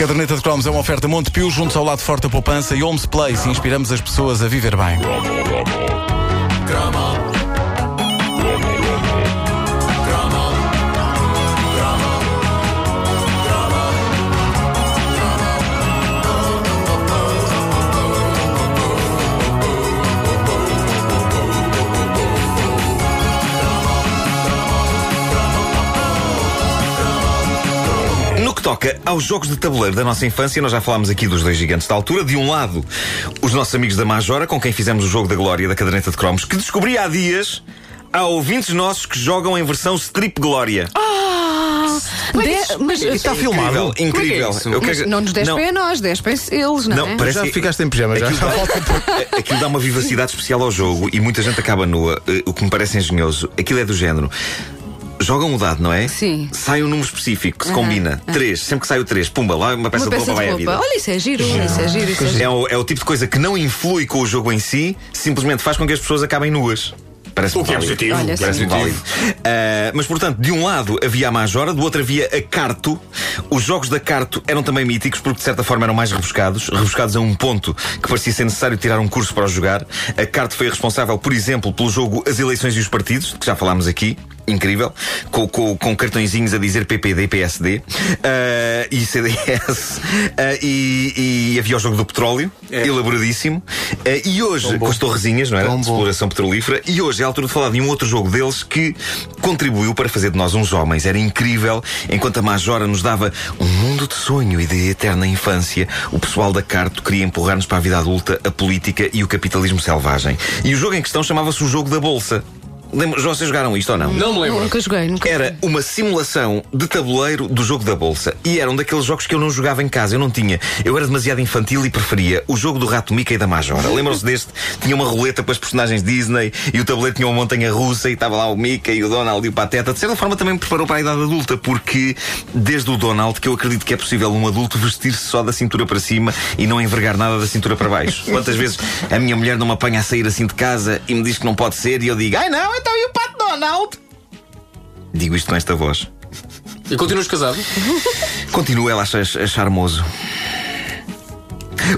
Caderneta de Cromos é uma oferta Montepio, juntos ao lado forte da poupança e Homes Place. Inspiramos as pessoas a viver bem. Que toca aos jogos de tabuleiro da nossa infância, nós já falámos aqui dos dois gigantes da altura. De um lado, os nossos amigos da Majora, com quem fizemos o jogo da glória da caderneta de cromos, que descobri há dias. Há ouvintes nossos que jogam em versão strip glória. De- mas Está filmado. Incrível. Eu mas quero- não nos despe Não, a nós, despe eles, não, Não, é? parece Já que- ficaste em pijama, já. Aquilo dá, aquilo dá uma vivacidade especial ao jogo e muita gente acaba nua, eh, o que me parece engenhoso. Aquilo é do género. Jogam o dado, não é? Sim. Sai um número específico que se Aham, combina. Três. Sempre que sai o três, pumba, lá uma peça Uma de roupa vai à vida. Olha, isso é giro, isso é giro, isso é giro. É o, é o tipo de coisa que não influi com o jogo em si, simplesmente faz com que as pessoas acabem nuas. Parece O que é positivo. Olha, sim. Parece válido. Ah, mas, portanto, de um lado havia a Majora, do outro havia a Carto. Os jogos da Carto eram também míticos porque, de certa forma, eram mais rebuscados. Rebuscados a um ponto que parecia ser necessário tirar um curso para os jogar. A Carto foi responsável, por exemplo, pelo jogo As Eleições e os Partidos, de que já falámos aqui. Incrível, com, com, com cartõezinhos a dizer PPD, PSD ah, e CDS. Ah, e, e havia o jogo do petróleo, elaboradíssimo. Ah, e hoje, com as torrezinhas, não era? De exploração petrolífera. E hoje é a altura de falar de um outro jogo deles que contribuiu para fazer de nós uns homens. Era incrível, enquanto a Majora nos dava um mundo de sonho e de eterna infância, o pessoal da Carto queria empurrar-nos para a vida adulta, a política e o capitalismo selvagem. E o jogo em questão chamava-se o Jogo da Bolsa. Lembra, vocês jogaram isto ou não? Não me lembro. Nunca joguei, nunca Era uma simulação de tabuleiro do jogo da bolsa. E eram daqueles jogos que eu não jogava em casa. Eu não tinha. Eu era demasiado infantil e preferia o jogo do rato Mickey e da Majora. Lembram-se deste? Tinha uma roleta com as personagens Disney e o tabuleiro tinha uma montanha russa e estava lá o Mickey e o Donald e o Pateta. De certa forma também me preparou para a idade adulta, porque desde o Donald que eu acredito que é possível um adulto vestir-se só da cintura para cima e não envergar nada da cintura para baixo. Quantas vezes a minha mulher não me apanha a sair assim de casa e me diz que não pode ser e eu digo, ai não, então e o Pato Donald? Digo isto com esta voz. E continuas casado? Continua ela a achar, a charmoso.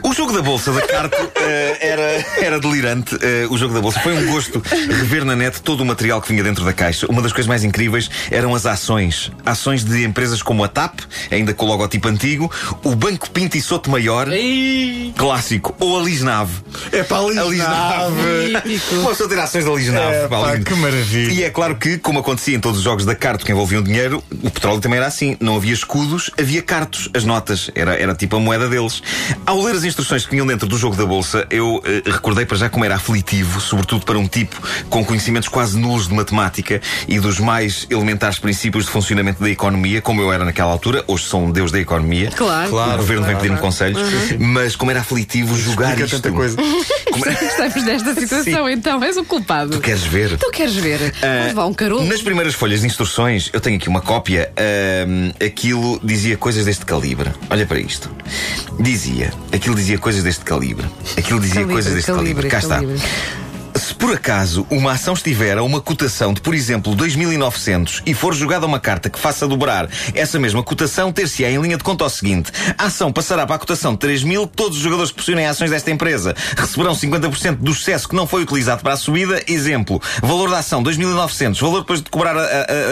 O jogo da bolsa da Carto eh, era, era delirante. Eh, o jogo da bolsa foi um gosto rever na net todo o material que vinha dentro da caixa. Uma das coisas mais incríveis eram as ações. Ações de empresas como a TAP, ainda com o logotipo antigo, o Banco Pinto e Soto Maior, Ei! clássico, ou a Lisnave. É para A Lisnave. Uma pessoa ter ações da Lisnave. É, pá, que maravilha. E é claro que, como acontecia em todos os jogos da Carto que envolviam dinheiro, o petróleo também era assim. Não havia escudos, havia cartos, as notas. Era, era tipo a moeda deles. Ao ler as instruções que vinham dentro do jogo da Bolsa, eu eh, recordei para já como era aflitivo, sobretudo para um tipo com conhecimentos quase nulos de matemática e dos mais elementares princípios de funcionamento da economia, como eu era naquela altura. Hoje sou um deus da economia. Claro. O governo vem pedir-me conselhos. Mas como era aflitivo jogar Explica isto. tanta coisa. Como era- Gostamos desta situação, então. És o culpado. Tu queres ver? Tu queres ver? Vamos levar um carolo. Nas primeiras folhas de instruções, eu tenho aqui uma cópia. ahm, aquilo dizia coisas deste calibre. Olha para isto. Dizia. Aquilo dizia coisas deste calibre. Aquilo dizia Calibre, coisas deste calibre. calibre, Cá calibre. está. Se por acaso uma ação estiver a uma cotação de, por exemplo, 2.900 e for jogada uma carta que faça dobrar essa mesma cotação, ter-se-á em linha de conta ao seguinte: a ação passará para a cotação de 3.000, todos os jogadores que possuírem ações desta empresa receberão 50% do excesso que não foi utilizado para a subida. Exemplo: valor da ação 2.900, valor depois de cobrar a, a-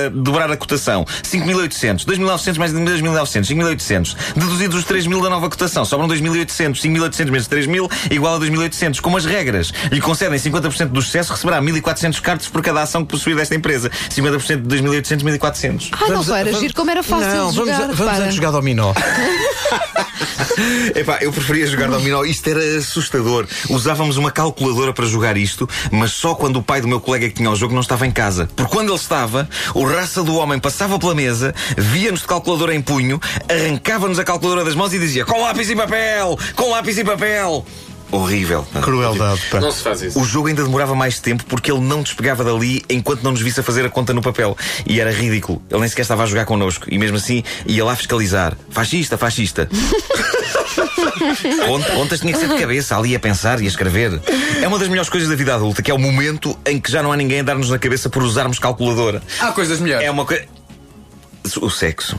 a- dobrar a cotação 5.800, 2.900 mais 2.900, 5.800, deduzidos os 3.000 da nova cotação, sobram 2.800, 5.800 menos 3.000 igual a 2.800. Como as regras lhe concedem 50% do excesso, receberá 1.400 cartas por cada ação que possuir desta empresa. 50% de 2.800, 1.400. Ah, não era giro como era fácil Não, de vamos, jogar. vamos repara. antes jogar dominó. Epá, eu preferia jogar dominó. Isto era assustador. Usávamos uma calculadora para jogar isto, mas só quando o pai do meu colega que tinha o jogo não estava em casa. Porque quando ele estava, o raça do homem passava pela mesa, via-nos de calculadora em punho, arrancava-nos a calculadora das mãos e dizia: com lápis e papel! Com lápis e papel! Horrível. Crueldade, pá. Não se faz isso. O jogo ainda demorava mais tempo porque ele não despegava dali enquanto não nos visse a fazer a conta no papel. E era ridículo. Ele nem sequer estava a jogar connosco. E mesmo assim ia lá fiscalizar. Fascista, fascista. Conta- Contas tinha que ser de cabeça, ali a pensar e a escrever. É uma das melhores coisas da vida adulta, que é o momento em que já não há ninguém a dar-nos na cabeça por usarmos calculadora. Há coisas melhores. É uma coisa. O sexo.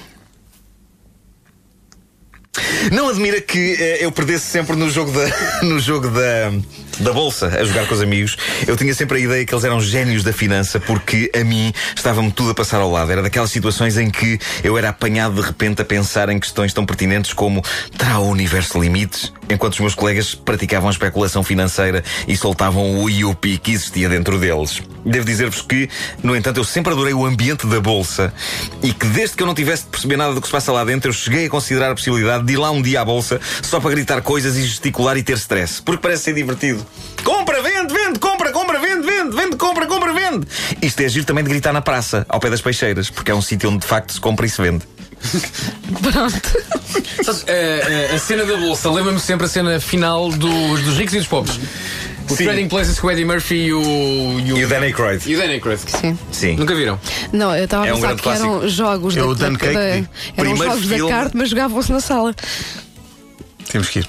Não admira que eh, eu perdesse sempre no jogo da, no jogo da, da bolsa, a jogar com os amigos. Eu tinha sempre a ideia que eles eram génios da finança, porque a mim estava-me tudo a passar ao lado. Era daquelas situações em que eu era apanhado de repente a pensar em questões tão pertinentes como terá o universo limites? Enquanto os meus colegas praticavam especulação financeira e soltavam o IUP que existia dentro deles. Devo dizer-vos que, no entanto, eu sempre adorei o ambiente da bolsa e que desde que eu não tivesse de perceber nada do que se passa lá dentro, eu cheguei a considerar a possibilidade de ir lá um dia à bolsa só para gritar coisas e gesticular e ter stress. Porque parece ser divertido. Compra, vende, vende, compra, compra, vende, vende, vende, compra, compra, vende. Isto é agir também de gritar na praça, ao pé das peixeiras, porque é um sítio onde de facto se compra e se vende. Pronto. Sabes, a, a- a cena da bolsa, lembra-me sempre a cena final dos, dos ricos e dos pobres. O Sim. Trading Places com o Eddie Murphy e o. E o Dan Aykroyd. E o Dan Aykroyd. Sim. Sim. Nunca viram? Não, eu estava a É um pensar grande que eram clássico. jogos É da, o Dan da- Cake. da- eram jogos filme. da carta, mas jogavam-se na sala. Temos que ir.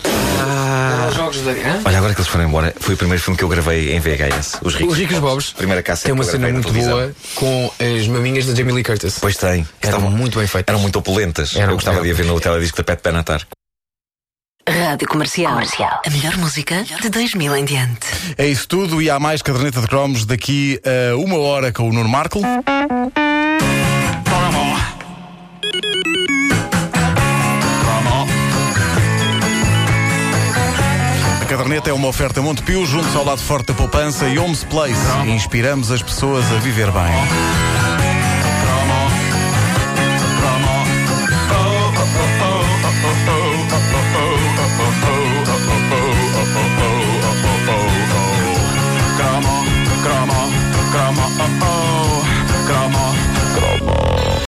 Jogos da. Hã? Olha, agora que eles foram embora, foi o primeiro filme que eu gravei em VHS. Os Ricos. Os Ricos os Pobres. Primeira caça Tem uma que eu cena muito boa com as maminhas da Jamie Lee Curtis. Pois tem. Eram muito bem feitas. Eram muito opulentas. Eram, eu gostava eram. de a ver no teledisco da Pet Benatar. Rádio Comercial. A melhor música de 2000 em diante. É isso tudo e há mais caderneta de cromos daqui a uma hora com o Nuno Marco. Caderneta é uma oferta Montepio, junto ao lado forte da poupança e Homes Place. Inspiramos as pessoas a viver bem.